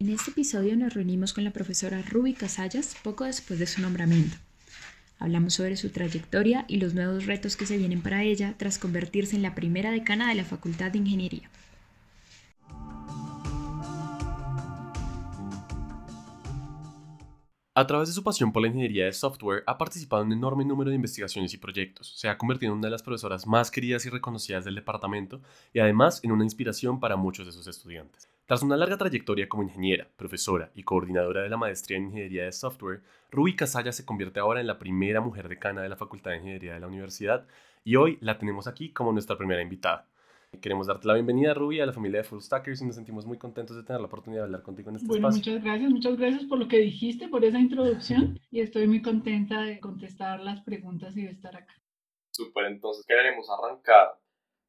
En este episodio nos reunimos con la profesora Ruby Casallas poco después de su nombramiento. Hablamos sobre su trayectoria y los nuevos retos que se vienen para ella tras convertirse en la primera decana de la Facultad de Ingeniería. A través de su pasión por la ingeniería de software, ha participado en un enorme número de investigaciones y proyectos. Se ha convertido en una de las profesoras más queridas y reconocidas del departamento y además en una inspiración para muchos de sus estudiantes. Tras una larga trayectoria como ingeniera, profesora y coordinadora de la maestría en ingeniería de software, Ruby Casalla se convierte ahora en la primera mujer decana de la Facultad de Ingeniería de la universidad y hoy la tenemos aquí como nuestra primera invitada. Queremos darte la bienvenida, Ruby, a la familia de Full Stackers y nos sentimos muy contentos de tener la oportunidad de hablar contigo en este bueno, espacio. Muchas gracias, muchas gracias por lo que dijiste, por esa introducción y estoy muy contenta de contestar las preguntas y de estar acá. Súper, entonces queremos arrancar.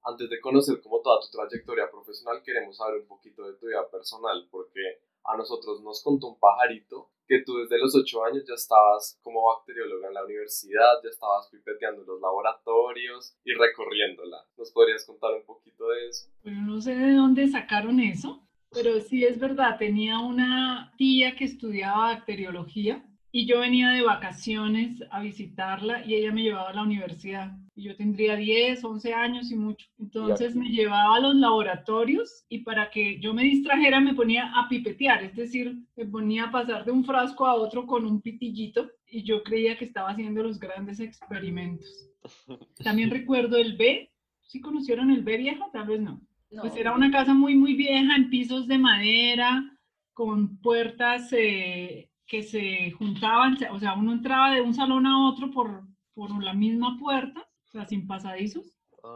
Antes de conocer como toda tu trayectoria profesional, queremos saber un poquito de tu vida personal, porque a nosotros nos contó un pajarito que tú desde los ocho años ya estabas como bacterióloga en la universidad, ya estabas pipeteando los laboratorios y recorriéndola. ¿Nos podrías contar un poquito de eso? Bueno, no sé de dónde sacaron eso, pero sí es verdad, tenía una tía que estudiaba bacteriología y yo venía de vacaciones a visitarla y ella me llevaba a la universidad. Y yo tendría 10, 11 años y mucho. Entonces me llevaba a los laboratorios y para que yo me distrajera me ponía a pipetear, es decir, me ponía a pasar de un frasco a otro con un pitillito y yo creía que estaba haciendo los grandes experimentos. También recuerdo el B. ¿Sí conocieron el B viejo? Tal vez no. no. Pues era una casa muy, muy vieja en pisos de madera, con puertas... Eh, que se juntaban, o sea, uno entraba de un salón a otro por, por la misma puerta, o sea, sin pasadizos.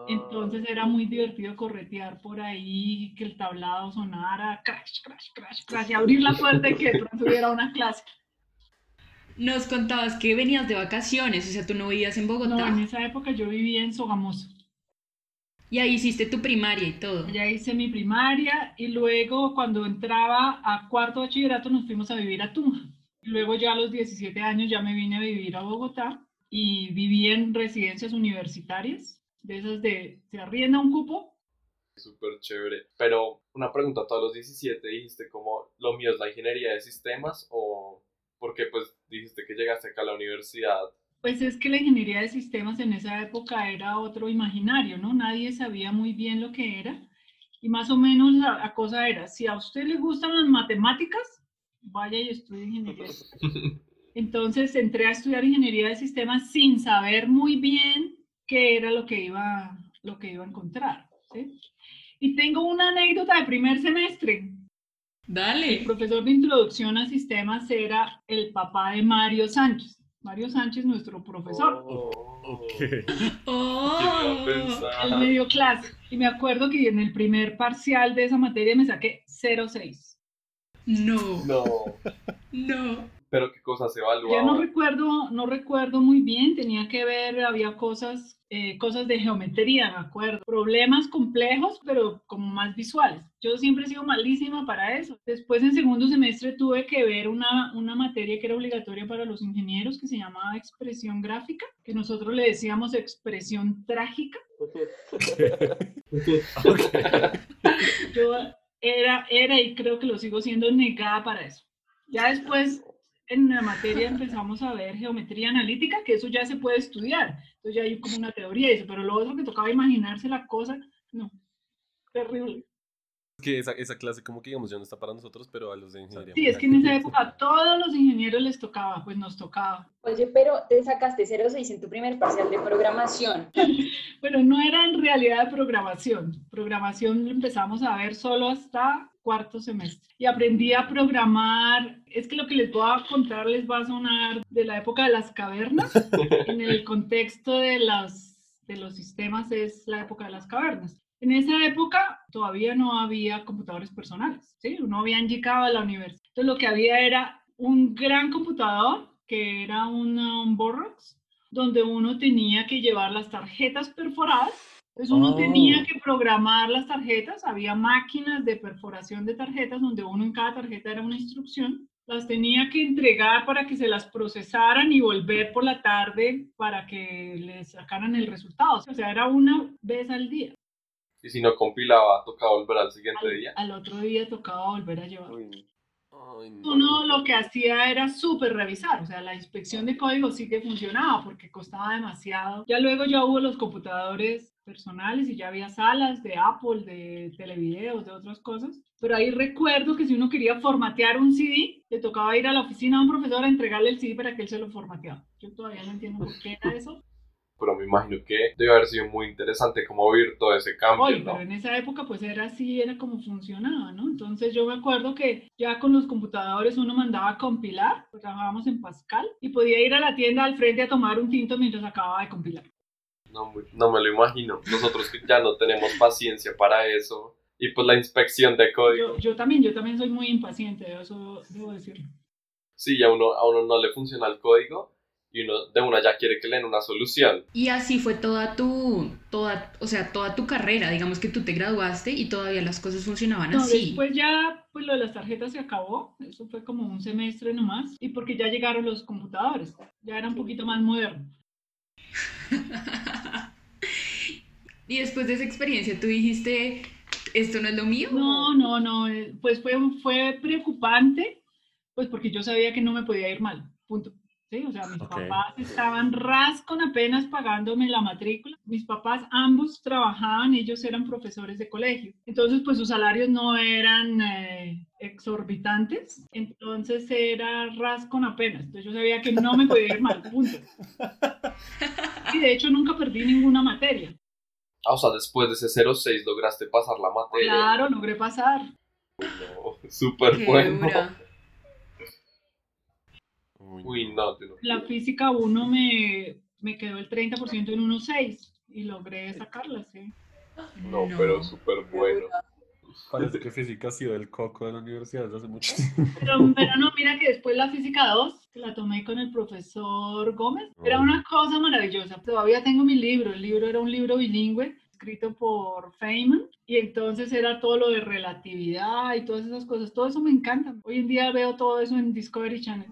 Entonces era muy divertido corretear por ahí, que el tablado sonara, crash, crash, crash, crash, y abrir la puerta y que de pronto hubiera una clase. Nos contabas que venías de vacaciones, o sea, tú no vivías en Bogotá. No, en esa época yo vivía en Sogamoso. Y ahí hiciste tu primaria y todo. Ya hice mi primaria y luego cuando entraba a cuarto bachillerato nos fuimos a vivir a Tunja. Luego ya a los 17 años ya me vine a vivir a Bogotá y viví en residencias universitarias, de esas de se arrienda un cupo. Súper chévere. Pero una pregunta, ¿a todos los 17 dijiste como lo mío es la ingeniería de sistemas o porque pues dijiste que llegaste acá a la universidad? Pues es que la ingeniería de sistemas en esa época era otro imaginario, ¿no? Nadie sabía muy bien lo que era. Y más o menos la, la cosa era, si a usted le gustan las matemáticas, vaya y estudie ingeniería. Entonces entré a estudiar ingeniería de sistemas sin saber muy bien qué era lo que iba, lo que iba a encontrar. ¿sí? Y tengo una anécdota de primer semestre. Dale. El profesor de introducción a sistemas era el papá de Mario Sánchez. Mario Sánchez, nuestro profesor. Oh, Ok. Oh. Él me dio clase. Y me acuerdo que en el primer parcial de esa materia me saqué 0,6. No. No, No. Pero qué cosas se evaluaban. no recuerdo, no recuerdo muy bien, tenía que ver, había cosas, eh, cosas de geometría, me acuerdo, problemas complejos, pero como más visuales. Yo siempre he sido malísima para eso. Después en segundo semestre tuve que ver una, una materia que era obligatoria para los ingenieros que se llamaba expresión gráfica, que nosotros le decíamos expresión trágica. Yo era, era y creo que lo sigo siendo negada para eso. Ya después en la materia empezamos a ver geometría analítica, que eso ya se puede estudiar. Entonces ya hay como una teoría de eso, pero lo otro que tocaba imaginarse la cosa, no, terrible. que esa, esa clase como que digamos ya no está para nosotros, pero a los de ingeniería. Sí, es que en esa época a todos los ingenieros les tocaba, pues nos tocaba. Oye, pero te sacaste 06 en tu primer parcial de programación. Pero no era en realidad de programación. Programación lo empezamos a ver solo hasta cuarto semestre. Y aprendí a programar, es que lo que les voy a contar les va a sonar de la época de las cavernas. En el contexto de los, de los sistemas es la época de las cavernas. En esa época todavía no había computadores personales, ¿sí? No habían llegado a la universidad. Entonces lo que había era un gran computador que era un, un Borrox, donde uno tenía que llevar las tarjetas perforadas. Entonces uno Oh. tenía que programar las tarjetas, había máquinas de perforación de tarjetas donde uno en cada tarjeta era una instrucción. Las tenía que entregar para que se las procesaran y volver por la tarde para que les sacaran el resultado. O sea, era una vez al día. Y si no compilaba, tocaba volver al siguiente Al, día. al otro día tocaba volver a llevar. Uy, Uno lo que hacía era súper revisar, o sea, la inspección de código sí que funcionaba porque costaba demasiado. Ya luego ya hubo los computadores personales y ya había salas de Apple, de televideos, de otras cosas. Pero ahí recuerdo que si uno quería formatear un CD, le tocaba ir a la oficina a un profesor a entregarle el CD para que él se lo formateara. Yo todavía no entiendo por qué era eso, pero me imagino que debe haber sido muy interesante como vivir todo ese cambio. Oye, pero en esa época pues era así, era como funcionaba, ¿no? Entonces yo me acuerdo que ya con los computadores uno mandaba a compilar, pues, trabajábamos en Pascal y podía ir a la tienda al frente a tomar un tinto mientras acababa de compilar. No, no me lo imagino. Nosotros ya no tenemos paciencia para eso. Y pues la inspección de código. Yo, yo también, yo también soy muy impaciente, eso debo decirlo. Sí, a uno, a uno no le funciona el código y uno de una ya quiere que le den una solución. Y así fue toda tu, toda, o sea, toda tu carrera, digamos que tú te graduaste y todavía las cosas funcionaban no, así. Después ya, pues lo de las tarjetas se acabó, eso fue como un semestre nomás, y porque ya llegaron los computadores, ya era un poquito más moderno. y después de esa experiencia, tú dijiste, ¿esto no es lo mío? No, no, no, eh, pues fue, fue preocupante, pues porque yo sabía que no me podía ir mal, punto. ¿Sí? O sea, mis papás estaban rascon apenas pagándome la matrícula. Mis papás ambos trabajaban, ellos eran profesores de colegio. Entonces, pues sus salarios no eran eh, exorbitantes. Entonces era rascon apenas. Entonces yo sabía que no me podía ir mal, punto. Y de hecho nunca perdí ninguna materia. Ah, o sea, después de ese 06 lograste pasar la materia. Claro, logré pasar. No, súper bueno. Uy, no, La física 1 me, me quedó el 30% en 1.6 y logré sacarla, sí. No, pero súper bueno. Parece que física ha sido el coco de la universidad desde hace mucho tiempo. Pero, pero, no, mira que después la física 2, que la tomé con el profesor Gómez, era una cosa maravillosa. Todavía tengo mi libro, el libro era un libro bilingüe escrito por Feynman y entonces era todo lo de relatividad y todas esas cosas. Todo eso me encanta. Hoy en día veo todo eso en Discovery Channel.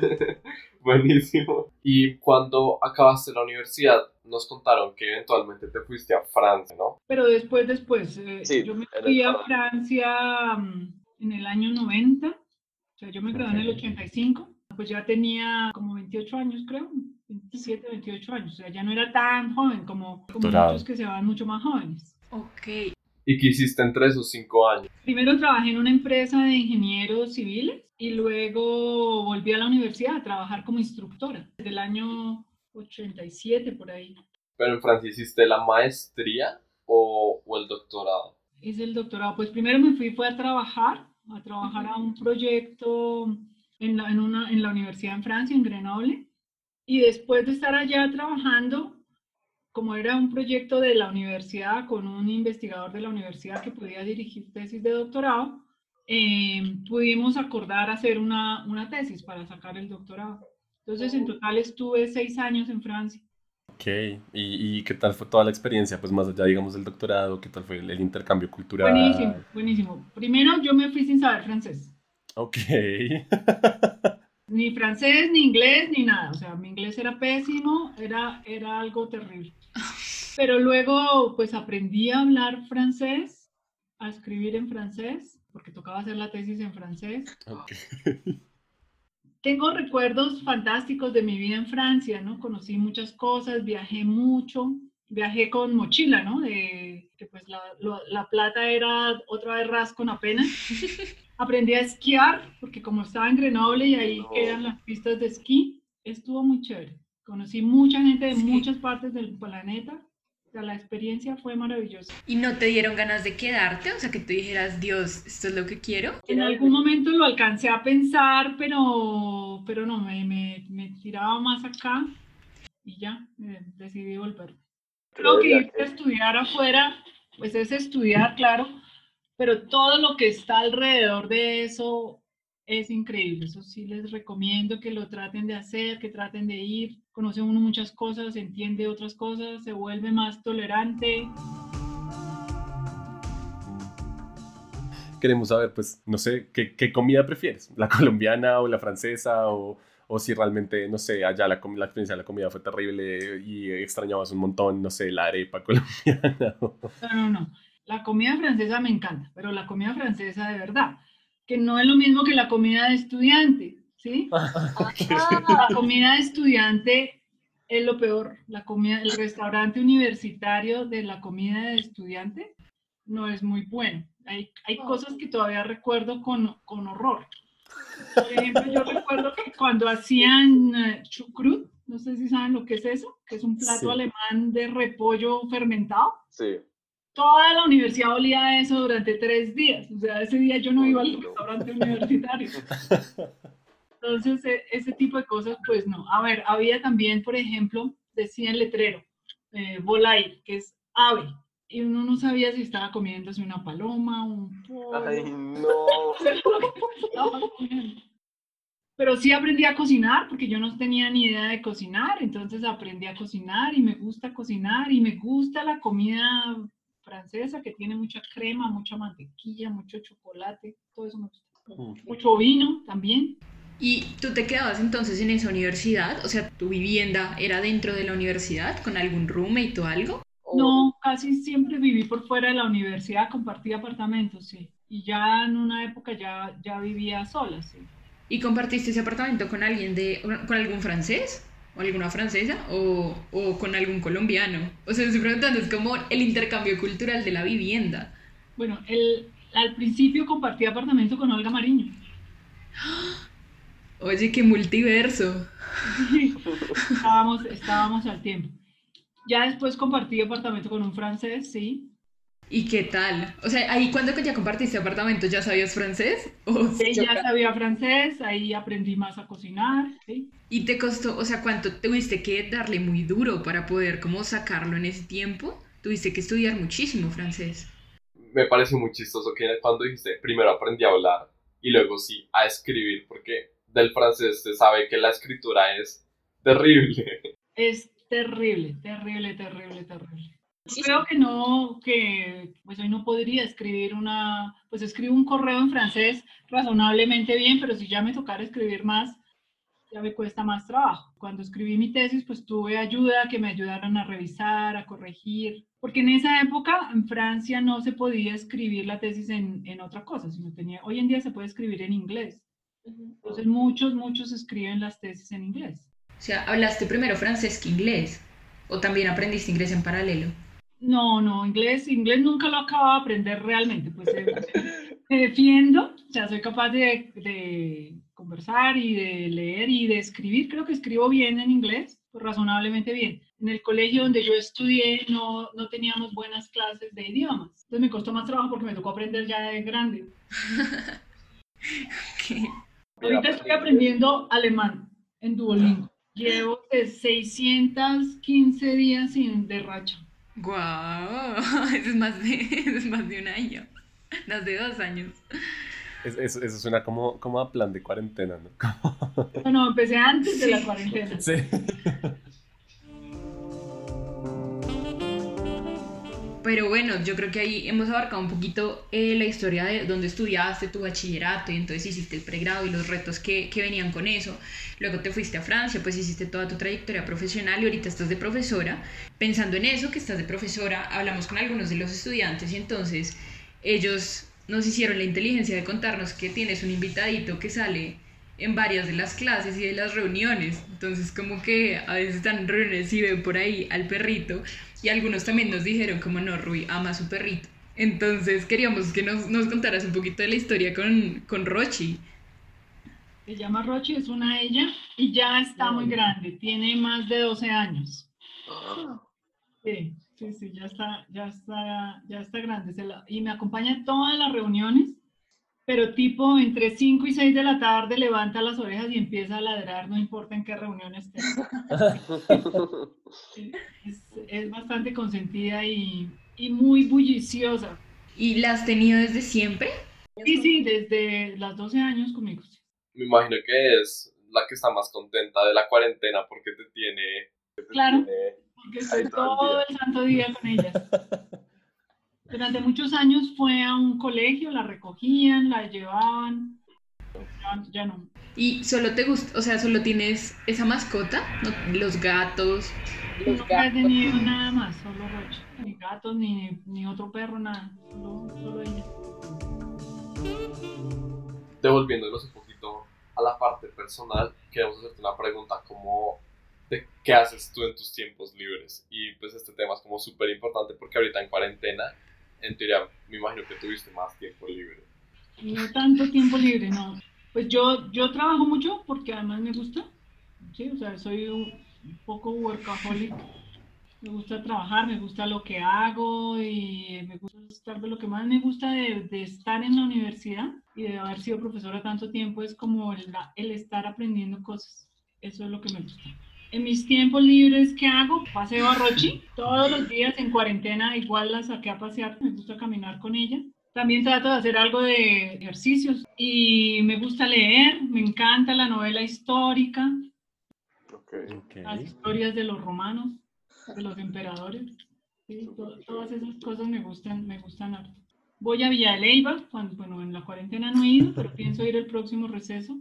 Buenísimo. Y cuando acabaste la universidad, nos contaron que eventualmente te fuiste a Francia, ¿no? Pero después, después, eh, yo me fui a Francia mm, en el año 90, o sea, yo me gradué en el 85, pues ya tenía como 28 años, creo, 27, 28 años, o sea, ya no era tan joven como, como muchos que se van mucho más jóvenes. Ok. ¿Y qué hiciste entre esos cinco años? Primero trabajé en una empresa de ingenieros civiles y luego volví a la universidad a trabajar como instructora desde el año 87 por ahí. ¿Pero en Francia hiciste la maestría o, o el doctorado? Hice el doctorado. Pues primero me fui fue a trabajar, a trabajar a un proyecto en la, en, una, en la universidad en Francia, en Grenoble. Y después de estar allá trabajando, como era un proyecto de la universidad con un investigador de la universidad que podía dirigir tesis de doctorado, eh, pudimos acordar hacer una, una, tesis para sacar el doctorado. Entonces, en total estuve seis años en Francia. Ok, ¿Y, ¿Y, qué tal fue toda la experiencia? Pues más allá, digamos, del doctorado, ¿qué tal fue el, intercambio cultural? Buenísimo, buenísimo. Primero, yo me fui sin saber francés. Ok. ni francés, ni inglés, ni nada. O sea, mi inglés era pésimo, era, era algo terrible. Pero luego, pues aprendí a hablar francés, a escribir en francés, porque tocaba hacer la tesis en francés. Tengo recuerdos fantásticos de mi vida en Francia, ¿no? Conocí muchas cosas, viajé mucho, viajé con mochila, ¿no? De que pues la, la plata era otra vez rascon apenas. Aprendí a esquiar, porque como estaba en Grenoble y ahí quedan las pistas de esquí, estuvo muy chévere. Conocí mucha gente de muchas partes del planeta. O sea, la experiencia fue maravillosa. ¿Y no te dieron ganas de quedarte? O sea, que tú dijeras, Dios, esto es lo que quiero. En algún momento lo alcancé a pensar, pero, pero no, me, me, me tiraba más acá y ya, decidí volver. Creo que irte a estudiar afuera, pues es estudiar, claro, pero todo lo que está alrededor de eso es increíble. Eso sí les recomiendo que lo traten de hacer, que traten de ir. Conoce uno muchas cosas, entiende otras cosas, se vuelve más tolerante. Queremos saber, pues, no sé, ¿qué, qué comida prefieres? ¿La colombiana o la francesa? O, o si realmente, no sé, allá la, la, experiencia de la comida fue terrible y extrañabas un montón, no sé, la arepa colombiana. No, no, no. La comida francesa me encanta, pero la comida francesa de verdad, que no es lo mismo que la comida de estudiante, ¿sí? La comida de estudiante es lo peor. La comida, el restaurante universitario de la comida de estudiante no es muy bueno. Hay, hay cosas que todavía recuerdo con, con horror. Por ejemplo, yo recuerdo que cuando hacían eh, chucrut, no sé si saben lo que es eso, que es un plato Sí. alemán de repollo fermentado. Sí. Toda la universidad olía a eso durante tres días. O sea, ese día yo no iba al restaurante universitario. Entonces, e- ese tipo de cosas, pues no. A ver, había también, por ejemplo, decía el letrero, eh, volair, que es ave. Y uno no sabía si estaba comiéndose una paloma, un pollo. Ay, no. Pero sí aprendí a cocinar porque yo no tenía ni idea de cocinar, entonces aprendí a cocinar y me gusta cocinar y me gusta la comida francesa que tiene mucha crema, mucha mantequilla, mucho chocolate, todo eso me gusta. Mucho vino también. ¿Y tú te quedabas entonces en esa universidad? O sea, ¿tu vivienda era dentro de la universidad con algún roommate o algo? No, casi siempre viví por fuera de la universidad, compartí apartamentos, sí. Y ya en una época ya, ya vivía sola, sí. ¿Y compartiste ese apartamento con alguien de, con algún francés? ¿O alguna francesa? ¿O, o con algún colombiano? O sea, estoy preguntando, es como el intercambio cultural de la vivienda. Bueno, el, al principio compartí apartamento con Olga Mariño. Oye, qué multiverso. Sí, estábamos, estábamos al tiempo. Ya después compartí apartamento con un francés, sí. ¿Y qué tal? O sea, ahí cuando ya compartiste apartamento, ¿ya sabías francés? ¿O Sí, ya sabía francés, ahí aprendí más a cocinar, sí. ¿Y te costó, o sea, cuánto tuviste que darle muy duro para poder como sacarlo en ese tiempo? Tuviste que estudiar muchísimo francés. Me parece muy chistoso que cuando dijiste primero aprendí a hablar y luego sí a escribir, porque del francés se sabe que la escritura es terrible. Es terrible, terrible, terrible, terrible. Creo que no, que pues hoy no podría escribir una, pues escribo un correo en francés razonablemente bien, pero si ya me tocara escribir más, ya me cuesta más trabajo. Cuando escribí mi tesis, pues tuve ayuda, que me ayudaran a revisar, a corregir, porque en esa época en Francia no se podía escribir la tesis en, en otra cosa, sino tenía, hoy en día se puede escribir en inglés. Entonces muchos, muchos escriben las tesis en inglés. O sea, ¿hablaste primero francés que inglés? ¿O también aprendiste inglés en paralelo? No, no, inglés, inglés nunca lo acabo de aprender realmente, pues eh, me defiendo, o sea, soy capaz de, de conversar y de leer y de escribir, creo que escribo bien en inglés, pues razonablemente bien. En el colegio donde yo estudié no, no teníamos buenas clases de idiomas, entonces me costó más trabajo porque me tocó aprender ya de grande. Ahorita estoy aprendiendo. alemán en Duolingo, llevo de 615 días sin de ¡Guau! Eso es más de, eso es más de un año. Más de dos años. Es- Eso, eso suena como, como a plan de cuarentena, ¿no? Bueno, empecé antes de la cuarentena. Sí. Pero bueno, yo creo que ahí hemos abarcado un poquito eh, la historia de dónde estudiaste tu bachillerato y entonces hiciste el pregrado y los retos que, que venían con eso. Luego te fuiste a Francia, pues hiciste toda tu trayectoria profesional y ahorita estás de profesora. Pensando en eso, que estás de profesora, hablamos con algunos de los estudiantes y entonces ellos nos hicieron la inteligencia de contarnos que tienes un invitadito que sale en varias de las clases y de las reuniones. Entonces como que a veces están en reuniones y ven por ahí al perrito y algunos también nos dijeron como no, Rui ama a su perrito. Entonces queríamos que nos, nos contaras un poquito de la historia con, con Rochi. Se llama Rochi, es una ella y ya está muy grande, tiene más de 12 años. Sí, sí, sí, ya está, ya está, ya está grande. se la- y me acompaña en todas las reuniones, pero tipo entre 5 y 6 de la tarde levanta las orejas y empieza a ladrar, no importa en qué reunión esté. Es, es bastante consentida y, y muy bulliciosa. ¿Y la has tenido desde siempre? Sí, sí, desde los 12 años conmigo. sí. Me imagino que es la que está más contenta de la cuarentena porque te tiene... te Claro. tiene- Porque estoy todo el el santo día con ellas. Durante muchos años fue a un colegio, la recogían, la llevaban. ya, ya no. ¿Y solo te gusta, o sea, solo tienes esa mascota? ¿No? Los gatos. Los no he gatos. tenido nada más, solo Roche. Ni gatos, ni, ni otro perro, nada. Solo, solo ella. Devolviéndonos un poquito a la parte personal, queremos hacerte una pregunta como de qué haces tú en tus tiempos libres. Y pues este tema es como súper importante porque ahorita en cuarentena, en teoría, me imagino que tuviste más tiempo libre. No tanto tiempo libre, no. Pues yo, yo trabajo mucho porque además me gusta. Sí, o sea, soy un, poco workaholic. Me gusta trabajar, me gusta lo que hago y me gusta estar de lo que más me gusta de, de estar en la universidad y de haber sido profesora tanto tiempo es como el, el estar aprendiendo cosas. Eso es lo que me gusta. En mis tiempos libres, ¿qué hago? Paseo a Rochi. Todos los días en cuarentena igual la saqué a pasear. Me gusta caminar con ella. También trato de hacer algo de ejercicios y me gusta leer, me encanta la novela histórica, las historias de los romanos, de los emperadores. Sí, to- todas esas cosas me gustan, me gustan harto. Voy a Villa de Leyva, cuando, bueno, en la cuarentena no he ido, pero pienso ir el próximo receso,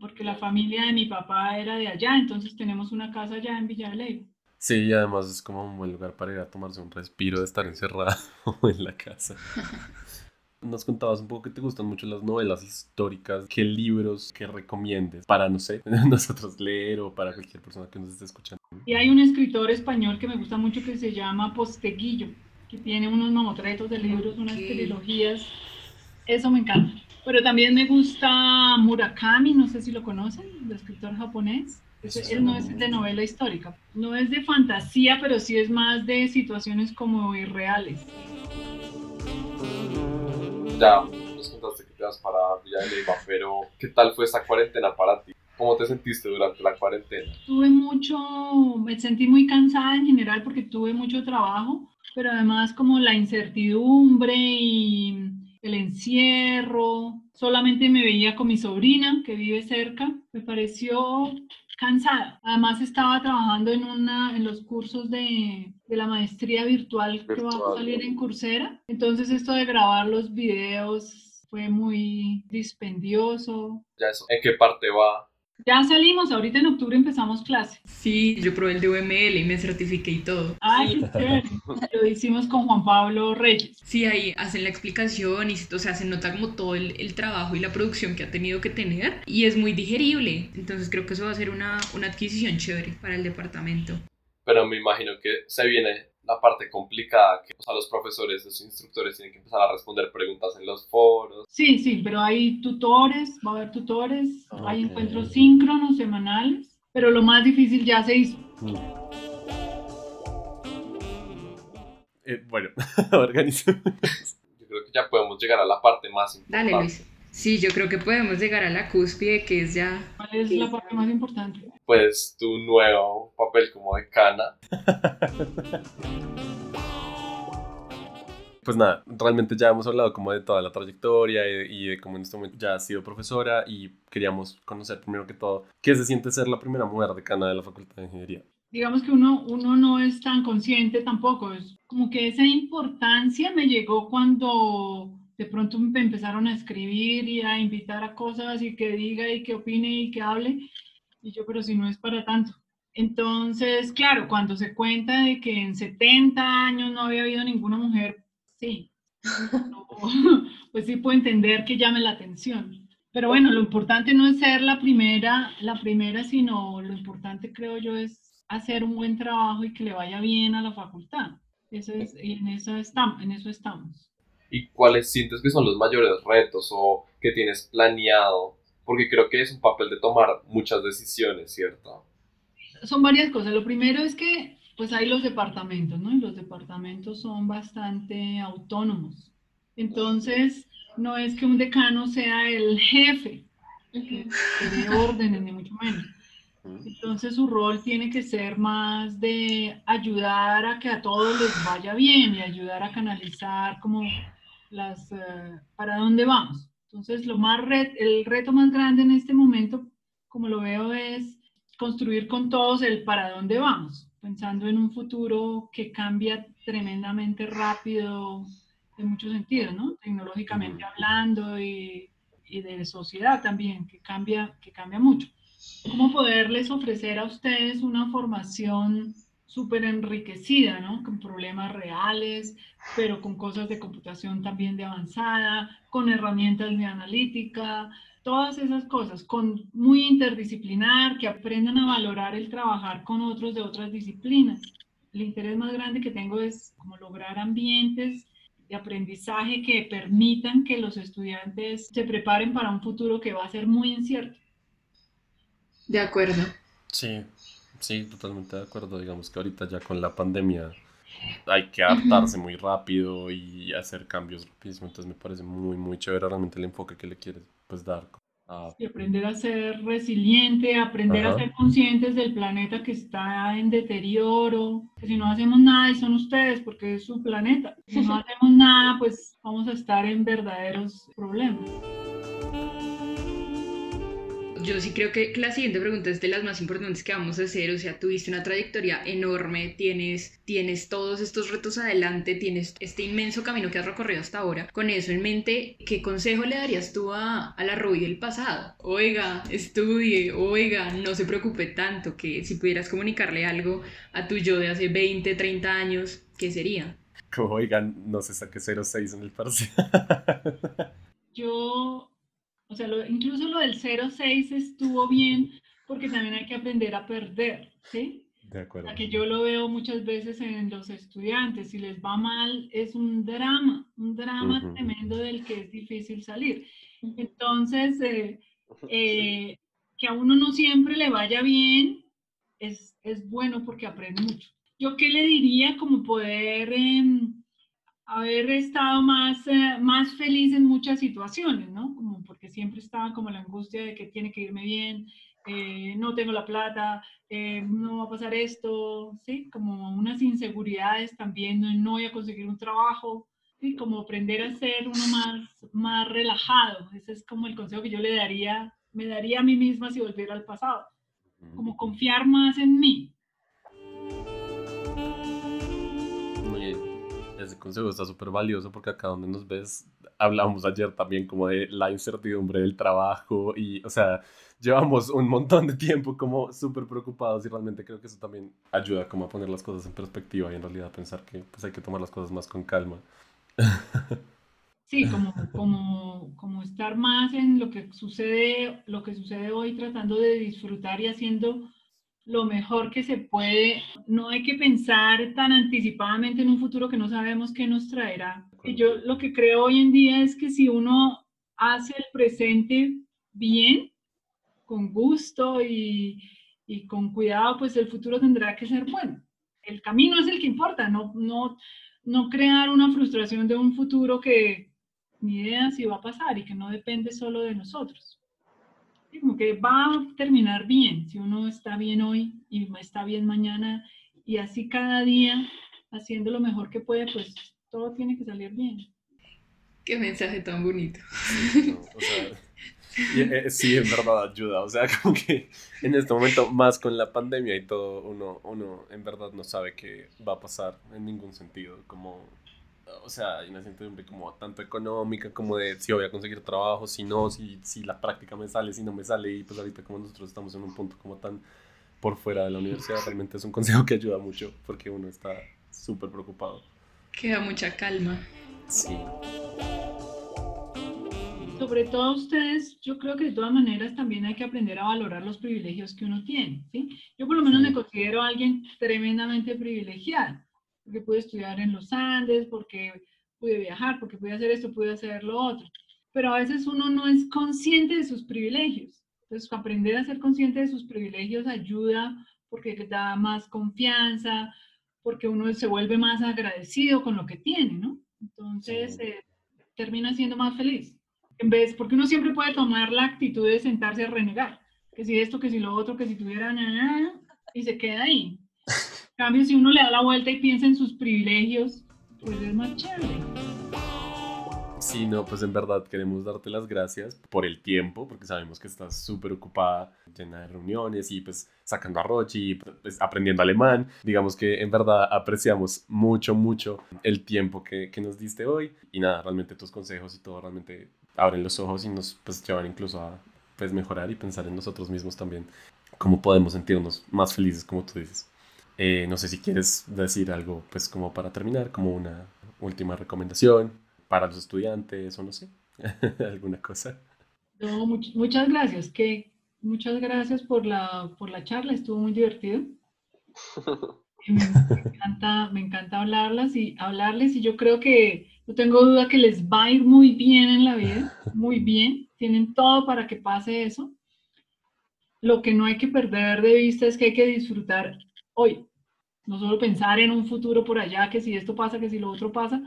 porque la familia de mi papá era de allá, entonces tenemos una casa allá en Villa de Leyva. Sí, y además es como un buen lugar para ir a tomarse un respiro de estar encerrado en la casa. Nos contabas un poco que te gustan mucho las novelas históricas. ¿Qué libros que recomiendes para, no sé, nosotros leer o para cualquier persona que nos esté escuchando? Y hay un escritor español que me gusta mucho que se llama Posteguillo, que tiene unos mamotretos de libros, unas Ok. trilogías. Eso me encanta. Pero también me gusta Murakami, no sé si lo conocen, el escritor japonés. Él no es de novela histórica, no es de fantasía, pero sí es más de situaciones como irreales. Ya nos contaste que te vas para Villa de Leyva, pero ¿qué tal fue esta cuarentena para ti? ¿Cómo te sentiste durante la cuarentena? Tuve mucho, me sentí muy cansada en general porque tuve mucho trabajo, pero además como la incertidumbre y el encierro, solamente me veía con mi sobrina que vive cerca, me pareció cansada. Además estaba trabajando en, una, en los cursos de, de la maestría virtual, que va a salir en Coursera, entonces esto de grabar los videos fue muy dispendioso. Ya eso, ¿en qué parte va? Ya salimos, ahorita en octubre empezamos clase. Sí, yo probé el de UML y me certifiqué y todo. Ay, qué chévere. Lo hicimos con Juan Pablo Reyes. Sí, ahí hacen la explicación y o sea, se nota como todo el, el trabajo y la producción que ha tenido que tener y es muy digerible. Entonces creo que eso va a ser una, una adquisición chévere para el departamento. Pero me imagino que se viene la parte complicada, que o sea, los profesores, los instructores tienen que empezar a responder preguntas en los foros. Sí, sí, pero hay tutores, va a haber tutores, hay encuentros síncronos, semanales, pero lo más difícil ya se hizo. Eh, bueno, organizemos. Yo creo que ya podemos llegar a la parte más importante. Dale, Luis. Sí, yo creo que podemos llegar a la cúspide que es ya... ¿Cuál es la parte más importante? Pues tu nuevo papel como decana. Pues nada, realmente ya hemos hablado como de toda la trayectoria y, y de cómo en este momento ya has sido profesora y queríamos conocer primero que todo qué se siente ser la primera mujer decana de la Facultad de Ingeniería. Digamos que uno, uno no es tan consciente tampoco, es como que esa importancia me llegó cuando de pronto me empezaron a escribir y a invitar a cosas y que diga y que opine y que hable. Y yo, pero si no es para tanto. Entonces, claro, cuando se cuenta de que en 70 años no había habido ninguna mujer, sí, pues sí puedo entender que llame la atención. Pero bueno, lo importante no es ser la primera, la primera, sino lo importante creo yo es hacer un buen trabajo y que le vaya bien a la facultad. Eso es, en eso estamos. ¿Y cuáles sientes que son los mayores retos o que tienes planeado? Porque creo que es un papel de tomar muchas decisiones, ¿cierto? Son varias cosas. Lo primero es que pues hay los departamentos, ¿no? Y los departamentos son bastante autónomos. Entonces, no es que un decano sea el jefe, que, que dé órdenes, ni mucho menos. Entonces su rol tiene que ser más de ayudar a que a todos les vaya bien y ayudar a canalizar como las, eh, para dónde vamos. Entonces lo más ret- el reto más grande en este momento, como lo veo, es construir con todos el para dónde vamos, pensando en un futuro que cambia tremendamente rápido en muchos sentidos, ¿no? Tecnológicamente hablando y y de sociedad también, que cambia, que cambia mucho. ¿Cómo poderles ofrecer a ustedes una formación súper enriquecida, ¿no? Con problemas reales, pero con cosas de computación también de avanzada, con herramientas de analítica, todas esas cosas, con muy interdisciplinar, que aprendan a valorar el trabajar con otros de otras disciplinas. El interés más grande que tengo es como lograr ambientes de aprendizaje que permitan que los estudiantes se preparen para un futuro que va a ser muy incierto. De acuerdo. Sí, sí, totalmente de acuerdo. Digamos que ahorita ya con la pandemia hay que adaptarse muy rápido y hacer cambios rapidísimo. Entonces me parece muy, muy chévere realmente el enfoque que le quieres pues, dar. Y aprender a ser resiliente, aprender a ser conscientes del planeta que está en deterioro, que si no hacemos nada y son ustedes porque es su planeta. Si no hacemos nada, pues vamos a estar en verdaderos problemas yo sí creo que la siguiente pregunta es de las más importantes que vamos a hacer. O sea, tuviste una trayectoria enorme, tienes, tienes todos estos retos adelante, tienes este inmenso camino que has recorrido hasta ahora. Con eso en mente, ¿qué consejo le darías tú a, a la Ruby del pasado? Oiga, estudie, oiga, no se preocupe tanto, que si pudieras comunicarle algo a tu yo de hace 20, 30 años, ¿qué sería? Oigan, no se saque 06 en el parcial. Yo o sea, incluso lo del 0-6 estuvo bien porque también hay que aprender a perder, ¿sí? De acuerdo. que yo lo veo muchas veces en los estudiantes, si les va mal es un drama, un drama tremendo del que es difícil salir. Entonces, eh, eh, que a uno no siempre le vaya bien es, es bueno porque aprende mucho. Yo qué le diría como poder... Em, haber estado más, eh, más feliz en muchas situaciones, ¿no? Porque siempre estaba como la angustia de que tiene que irme bien, eh, no tengo la plata, eh, no va a pasar esto, ¿sí? Como unas inseguridades también, no, voy a conseguir un trabajo, ¿sí? Como aprender a ser uno más, más relajado. Ese es como el consejo que yo le daría, me daría a mí misma si volviera al pasado. Como confiar más en mí, ese consejo está súper valioso porque acá donde nos ves, hablamos ayer también como de la incertidumbre del trabajo y, o sea, llevamos un montón de tiempo como súper preocupados y realmente creo que eso también ayuda como a poner las cosas en perspectiva y en realidad pensar que pues hay que tomar las cosas más con calma. Sí, como, como, como estar más en lo que sucede, lo que sucede hoy, tratando de disfrutar y haciendo lo mejor que se puede. No hay que pensar tan anticipadamente en un futuro que no sabemos qué nos traerá. Yo lo que creo hoy en día es que si uno hace el presente bien, con gusto y, y con cuidado, pues el futuro tendrá que ser bueno. El camino es el que importa, no, no, no crear una frustración de un futuro que ni idea si va a pasar y que no depende solo de nosotros como que va a terminar bien, si uno está bien hoy y está bien mañana y así cada día haciendo lo mejor que puede, pues todo tiene que salir bien. Qué mensaje tan bonito. Eh, sí, en verdad ayuda. O sea, como que en este momento, más con la pandemia y todo, uno, uno en verdad no sabe qué va a pasar en ningún sentido. Como o sea, hay una incertidumbre como tanto económica como de si voy a conseguir trabajo, si no, si, si la práctica me sale, si no me sale. Y pues ahorita como nosotros estamos en un punto como tan por fuera de la universidad, realmente es un consejo que ayuda mucho porque uno está súper preocupado. Queda mucha calma. Sí. Sobre todo ustedes, yo creo que de todas maneras también hay que aprender a valorar los privilegios que uno tiene, ¿sí? Yo por lo menos me considero alguien tremendamente privilegiado porque pude estudiar en los Andes, porque pude viajar, porque pude hacer esto, pude hacer lo otro. Pero a veces uno no es consciente de sus privilegios. Entonces, aprender a ser consciente de sus privilegios ayuda porque da más confianza, porque uno se vuelve más agradecido con lo que tiene, ¿no? Entonces, eh, termina siendo más feliz. En vez, porque uno siempre puede tomar la actitud de sentarse a renegar, que si esto, que si lo otro, que si tuviera, y se queda ahí cambio, si uno le da la vuelta y piensa en sus privilegios, pues es más chévere. Sí, no, pues en verdad queremos darte las gracias por el tiempo, porque sabemos que estás súper ocupada, llena de reuniones y pues sacando a Rochi, pues, aprendiendo alemán. Digamos que en verdad apreciamos mucho, mucho el tiempo que, que nos diste hoy y nada, realmente tus consejos y todo realmente abren los ojos y nos pues, llevan incluso a pues, mejorar y pensar en nosotros mismos también, cómo podemos sentirnos más felices, como tú dices. Eh, no sé si quieres decir algo, pues como para terminar, como una última recomendación para los estudiantes o no sé, alguna cosa. No, muchas gracias, que muchas gracias por la, por la charla, estuvo muy divertido. Me, encanta, me encanta hablarlas y hablarles y yo creo que no tengo duda que les va a ir muy bien en la vida, muy bien, tienen todo para que pase eso. Lo que no hay que perder de vista es que hay que disfrutar hoy, no solo pensar en un futuro por allá, que si esto pasa, que si lo otro pasa,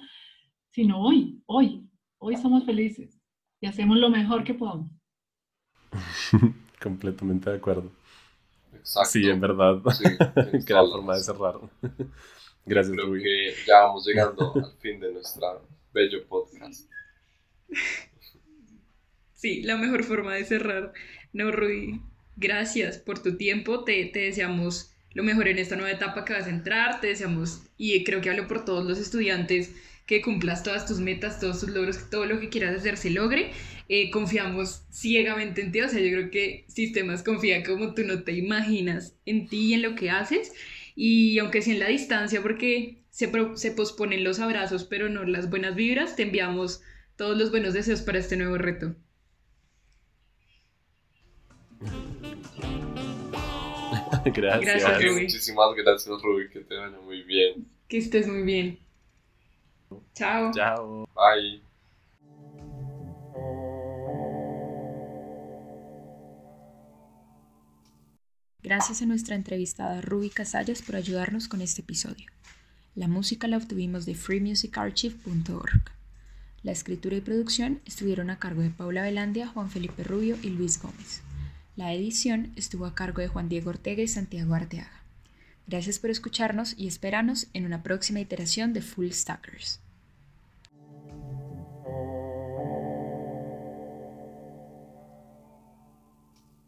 sino hoy, hoy, hoy somos felices y hacemos lo mejor que podamos. Completamente de acuerdo. Exacto. Sí, en verdad. Sí, Gran forma de cerrar. Gracias, Creo que ya vamos llegando al fin de nuestra bello podcast. Sí, la mejor forma de cerrar. No, Rudy, gracias por tu tiempo. Te, te deseamos lo mejor en esta nueva etapa que vas a entrar. Te deseamos, y creo que hablo por todos los estudiantes, que cumplas todas tus metas, todos tus logros, todo lo que quieras hacer se logre. Eh, confiamos ciegamente en ti, o sea, yo creo que Sistemas confía como tú no te imaginas en ti y en lo que haces. Y aunque sea en la distancia, porque se, se posponen los abrazos, pero no las buenas vibras, te enviamos todos los buenos deseos para este nuevo reto. gracias. gracias Muchísimas gracias, Ruby. Que te vaya muy bien. Que estés muy bien. Chao. Chao. Bye. Gracias a nuestra entrevistada Ruby Casallas por ayudarnos con este episodio. La música la obtuvimos de freemusicarchive.org. La escritura y producción estuvieron a cargo de Paula Velandia, Juan Felipe Rubio y Luis Gómez. La edición estuvo a cargo de Juan Diego Ortega y Santiago Arteaga. Gracias por escucharnos y espéranos en una próxima iteración de Full Stackers.